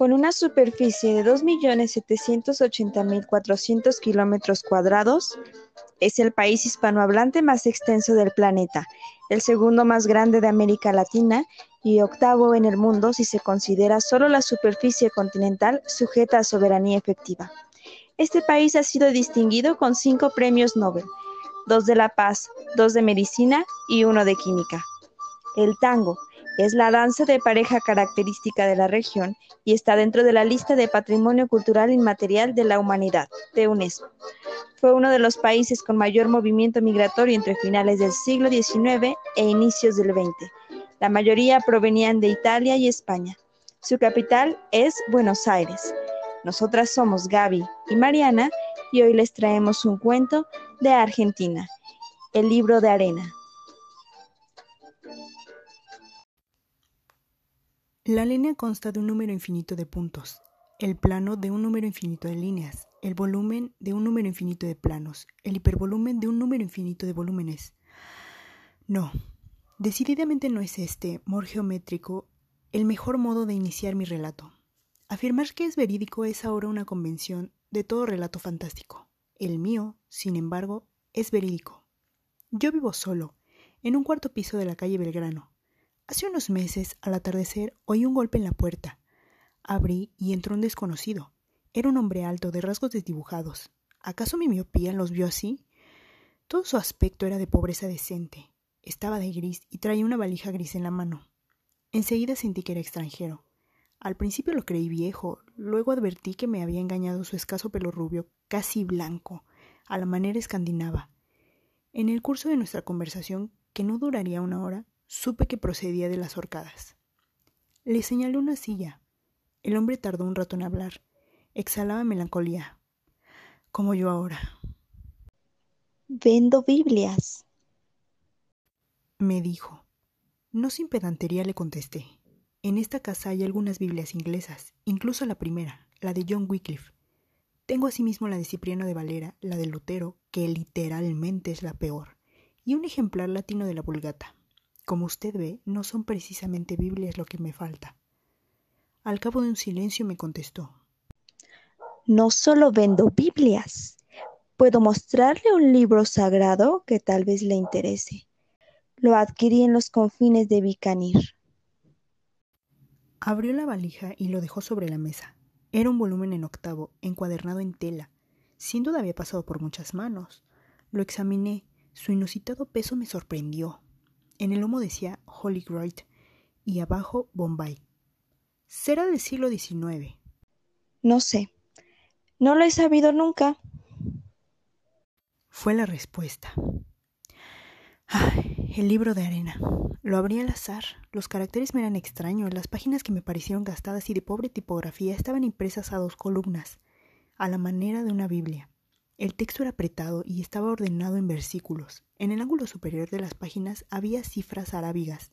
Con una superficie de 2.780.400 kilómetros cuadrados, es el país hispanohablante más extenso del planeta, el segundo más grande de América Latina y octavo en el mundo si se considera solo la superficie continental sujeta a soberanía efectiva. Este país ha sido distinguido con cinco premios Nobel, dos de la paz, dos de medicina y uno de química. El tango, es la danza de pareja característica de la región y está dentro de la lista de Patrimonio Cultural Inmaterial de la Humanidad de UNESCO. Fue uno de los países con mayor movimiento migratorio entre finales del siglo XIX e inicios del XX. La mayoría provenían de Italia y España. Su capital es Buenos Aires. Nosotras somos Gaby y Mariana y hoy les traemos un cuento de Argentina, el libro de arena. La línea consta de un número infinito de puntos, el plano de un número infinito de líneas, el volumen de un número infinito de planos, el hipervolumen de un número infinito de volúmenes. No, decididamente no es este, mor geométrico, el mejor modo de iniciar mi relato. Afirmar que es verídico es ahora una convención de todo relato fantástico. El mío, sin embargo, es verídico. Yo vivo solo, en un cuarto piso de la calle Belgrano, Hace unos meses, al atardecer, oí un golpe en la puerta. Abrí y entró un desconocido. Era un hombre alto, de rasgos desdibujados. ¿Acaso mi miopía los vio así? Todo su aspecto era de pobreza decente. Estaba de gris y traía una valija gris en la mano. Enseguida sentí que era extranjero. Al principio lo creí viejo, luego advertí que me había engañado su escaso pelo rubio, casi blanco, a la manera escandinava. En el curso de nuestra conversación, que no duraría una hora, supe que procedía de las horcadas. Le señalé una silla. El hombre tardó un rato en hablar. Exhalaba melancolía. Como yo ahora. Vendo Biblias. Me dijo. No sin pedantería le contesté. En esta casa hay algunas Biblias inglesas, incluso la primera, la de John Wycliffe. Tengo asimismo la de Cipriano de Valera, la de Lutero, que literalmente es la peor, y un ejemplar latino de la Vulgata. Como usted ve, no son precisamente Biblias lo que me falta. Al cabo de un silencio me contestó. No solo vendo Biblias. Puedo mostrarle un libro sagrado que tal vez le interese. Lo adquirí en los confines de Bicanir. Abrió la valija y lo dejó sobre la mesa. Era un volumen en octavo, encuadernado en tela. Sin duda había pasado por muchas manos. Lo examiné. Su inusitado peso me sorprendió. En el lomo decía Holy y abajo Bombay. ¿Será del siglo XIX? No sé. No lo he sabido nunca. Fue la respuesta. Ay, el libro de arena. Lo abrí al azar. Los caracteres me eran extraños. Las páginas que me parecieron gastadas y de pobre tipografía estaban impresas a dos columnas, a la manera de una Biblia. El texto era apretado y estaba ordenado en versículos. En el ángulo superior de las páginas había cifras arábigas.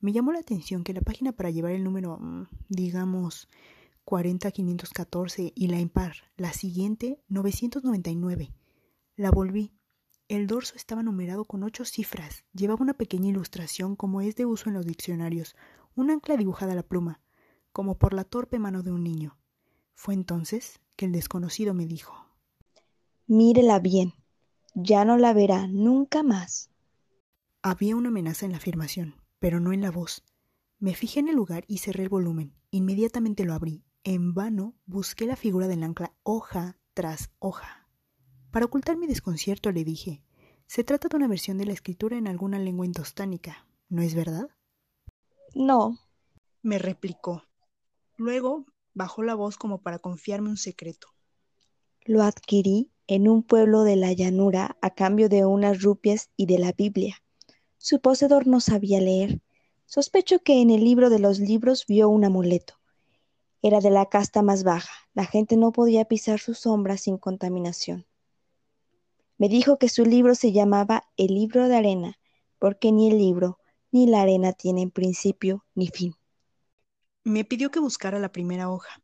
Me llamó la atención que la página para llevar el número, mm, digamos, 40514 y la impar, la siguiente, 999. La volví. El dorso estaba numerado con ocho cifras. Llevaba una pequeña ilustración como es de uso en los diccionarios, un ancla dibujada a la pluma, como por la torpe mano de un niño. Fue entonces que el desconocido me dijo Mírela bien, ya no la verá nunca más. Había una amenaza en la afirmación, pero no en la voz. Me fijé en el lugar y cerré el volumen. Inmediatamente lo abrí. En vano busqué la figura del ancla hoja tras hoja. Para ocultar mi desconcierto le dije, se trata de una versión de la escritura en alguna lengua intostánica, ¿no es verdad? No, me replicó. Luego bajó la voz como para confiarme un secreto. Lo adquirí en un pueblo de la llanura a cambio de unas rupias y de la Biblia. Su poseedor no sabía leer. Sospecho que en el libro de los libros vio un amuleto. Era de la casta más baja. La gente no podía pisar su sombra sin contaminación. Me dijo que su libro se llamaba El libro de arena, porque ni el libro ni la arena tienen principio ni fin. Me pidió que buscara la primera hoja.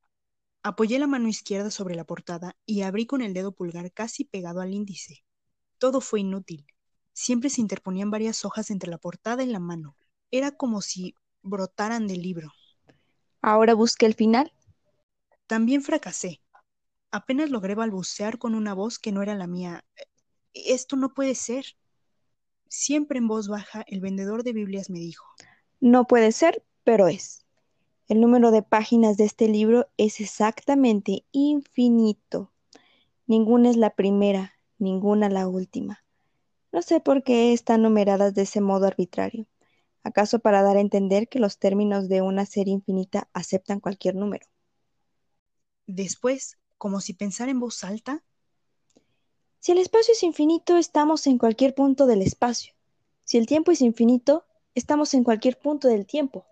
Apoyé la mano izquierda sobre la portada y abrí con el dedo pulgar casi pegado al índice. Todo fue inútil. Siempre se interponían varias hojas entre la portada y la mano. Era como si brotaran del libro. Ahora busque el final. También fracasé. Apenas logré balbucear con una voz que no era la mía. Esto no puede ser. Siempre en voz baja, el vendedor de Biblias me dijo. No puede ser, pero es. El número de páginas de este libro es exactamente infinito. Ninguna es la primera, ninguna la última. No sé por qué están numeradas de ese modo arbitrario. ¿Acaso para dar a entender que los términos de una serie infinita aceptan cualquier número? Después, como si pensara en voz alta, si el espacio es infinito, estamos en cualquier punto del espacio. Si el tiempo es infinito, estamos en cualquier punto del tiempo.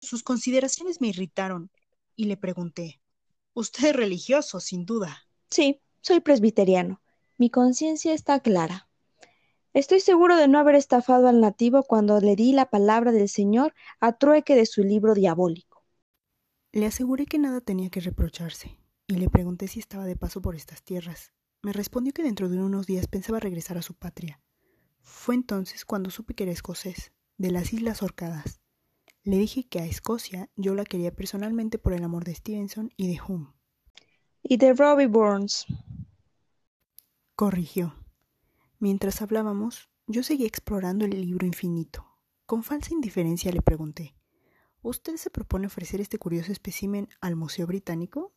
Sus consideraciones me irritaron y le pregunté, Usted es religioso, sin duda. Sí, soy presbiteriano. Mi conciencia está clara. Estoy seguro de no haber estafado al nativo cuando le di la palabra del Señor a trueque de su libro diabólico. Le aseguré que nada tenía que reprocharse, y le pregunté si estaba de paso por estas tierras, me respondió que dentro de unos días pensaba regresar a su patria. Fue entonces cuando supe que era escocés, de las Islas Orcadas. Le dije que a Escocia yo la quería personalmente por el amor de Stevenson y de Hume. Y de Robbie Burns. Corrigió. Mientras hablábamos, yo seguía explorando el libro infinito. Con falsa indiferencia le pregunté, ¿Usted se propone ofrecer este curioso espécimen al Museo Británico?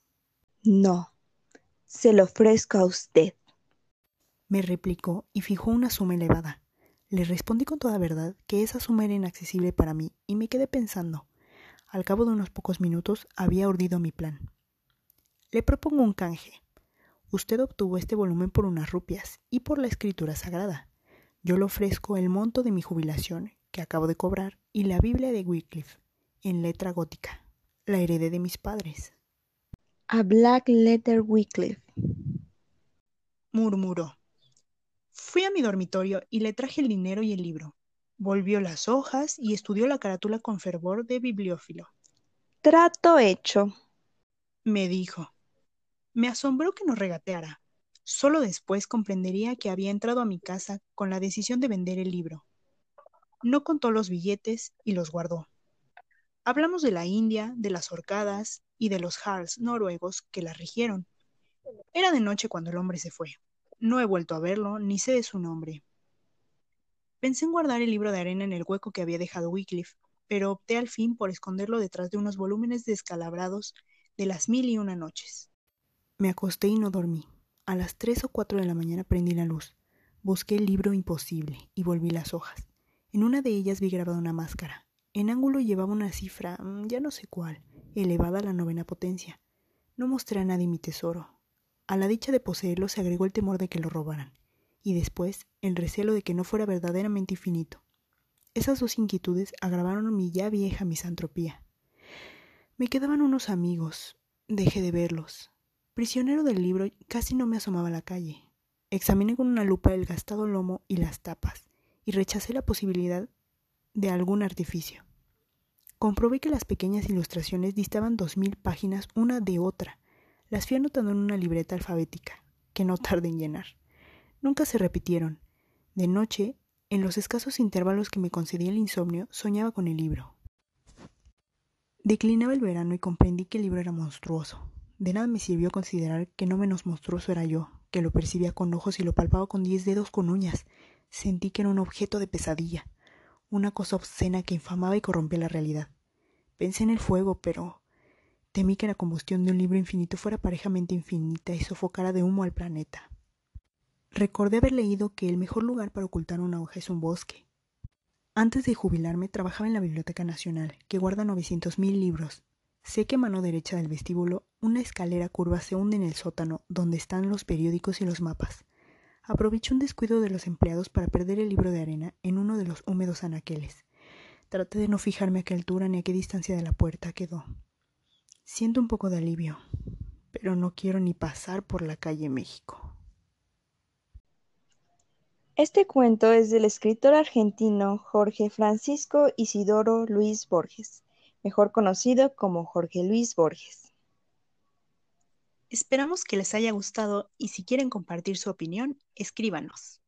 No, se lo ofrezco a usted. Me replicó y fijó una suma elevada. Le respondí con toda verdad que esa suma era inaccesible para mí y me quedé pensando. Al cabo de unos pocos minutos había urdido mi plan. Le propongo un canje. Usted obtuvo este volumen por unas rupias y por la escritura sagrada. Yo le ofrezco el monto de mi jubilación, que acabo de cobrar, y la Biblia de Wycliffe, en letra gótica. La heredé de mis padres. A Black Letter Wycliffe murmuró. Fui a mi dormitorio y le traje el dinero y el libro. Volvió las hojas y estudió la carátula con fervor de bibliófilo. Trato hecho, me dijo. Me asombró que nos regateara. Solo después comprendería que había entrado a mi casa con la decisión de vender el libro. No contó los billetes y los guardó. Hablamos de la India, de las horcadas y de los Harls noruegos que la rigieron. Era de noche cuando el hombre se fue. No he vuelto a verlo, ni sé de su nombre. Pensé en guardar el libro de arena en el hueco que había dejado Wycliffe, pero opté al fin por esconderlo detrás de unos volúmenes descalabrados de las mil y una noches. Me acosté y no dormí. A las tres o cuatro de la mañana prendí la luz. Busqué el libro imposible y volví las hojas. En una de ellas vi grabada una máscara. En ángulo llevaba una cifra, mm, ya no sé cuál, elevada a la novena potencia. No mostré a nadie mi tesoro, a la dicha de poseerlo se agregó el temor de que lo robaran, y después el recelo de que no fuera verdaderamente infinito. Esas dos inquietudes agravaron mi ya vieja misantropía. Me quedaban unos amigos, dejé de verlos. Prisionero del libro, casi no me asomaba a la calle. Examiné con una lupa el gastado lomo y las tapas, y rechacé la posibilidad de algún artificio. Comprobé que las pequeñas ilustraciones distaban dos mil páginas una de otra, las fui anotando en una libreta alfabética, que no tardé en llenar. Nunca se repitieron. De noche, en los escasos intervalos que me concedía el insomnio, soñaba con el libro. Declinaba el verano y comprendí que el libro era monstruoso. De nada me sirvió considerar que no menos monstruoso era yo, que lo percibía con ojos y lo palpaba con diez dedos con uñas. Sentí que era un objeto de pesadilla, una cosa obscena que infamaba y corrompía la realidad. Pensé en el fuego, pero Temí que la combustión de un libro infinito fuera parejamente infinita y sofocara de humo al planeta. Recordé haber leído que el mejor lugar para ocultar una hoja es un bosque. Antes de jubilarme trabajaba en la Biblioteca Nacional, que guarda 900.000 libros. Sé que a mano derecha del vestíbulo una escalera curva se hunde en el sótano donde están los periódicos y los mapas. Aproveché un descuido de los empleados para perder el libro de arena en uno de los húmedos anaqueles. Traté de no fijarme a qué altura ni a qué distancia de la puerta quedó. Siento un poco de alivio, pero no quiero ni pasar por la calle México. Este cuento es del escritor argentino Jorge Francisco Isidoro Luis Borges, mejor conocido como Jorge Luis Borges. Esperamos que les haya gustado y si quieren compartir su opinión, escríbanos.